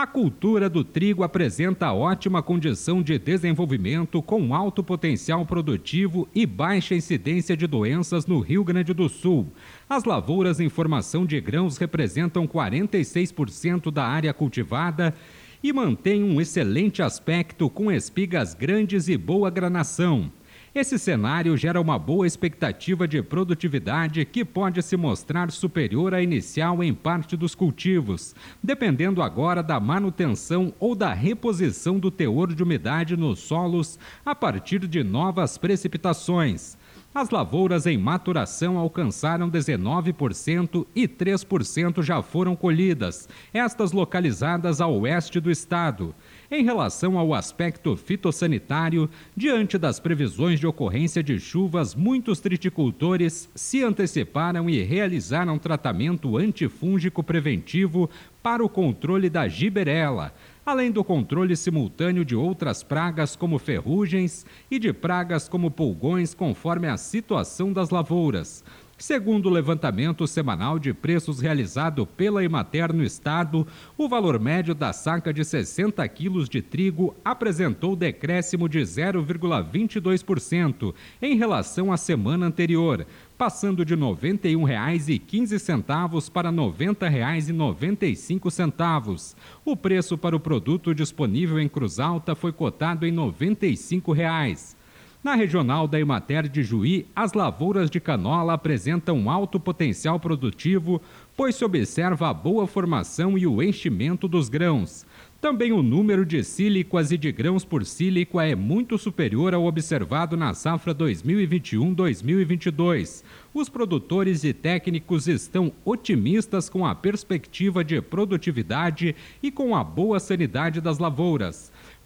A cultura do trigo apresenta ótima condição de desenvolvimento com alto potencial produtivo e baixa incidência de doenças no Rio Grande do Sul. As lavouras em formação de grãos representam 46% da área cultivada e mantêm um excelente aspecto com espigas grandes e boa granação. Esse cenário gera uma boa expectativa de produtividade que pode se mostrar superior à inicial em parte dos cultivos, dependendo agora da manutenção ou da reposição do teor de umidade nos solos a partir de novas precipitações. As lavouras em maturação alcançaram 19% e 3% já foram colhidas, estas localizadas ao oeste do estado. Em relação ao aspecto fitossanitário, diante das previsões de ocorrência de chuvas, muitos triticultores se anteciparam e realizaram tratamento antifúngico preventivo para o controle da giberela além do controle simultâneo de outras pragas como ferrugens e de pragas como pulgões, conforme a situação das lavouras. Segundo o levantamento semanal de preços realizado pela Emater no estado, o valor médio da saca de 60 quilos de trigo apresentou decréscimo de 0,22% em relação à semana anterior, passando de R$ 91,15 para R$ 90,95. O preço para o produto disponível em Cruz Alta foi cotado em 95 reais. Na regional da Imater de Juí, as lavouras de canola apresentam alto potencial produtivo, pois se observa a boa formação e o enchimento dos grãos. Também o número de sílicas e de grãos por sílica é muito superior ao observado na safra 2021-2022. Os produtores e técnicos estão otimistas com a perspectiva de produtividade e com a boa sanidade das lavouras.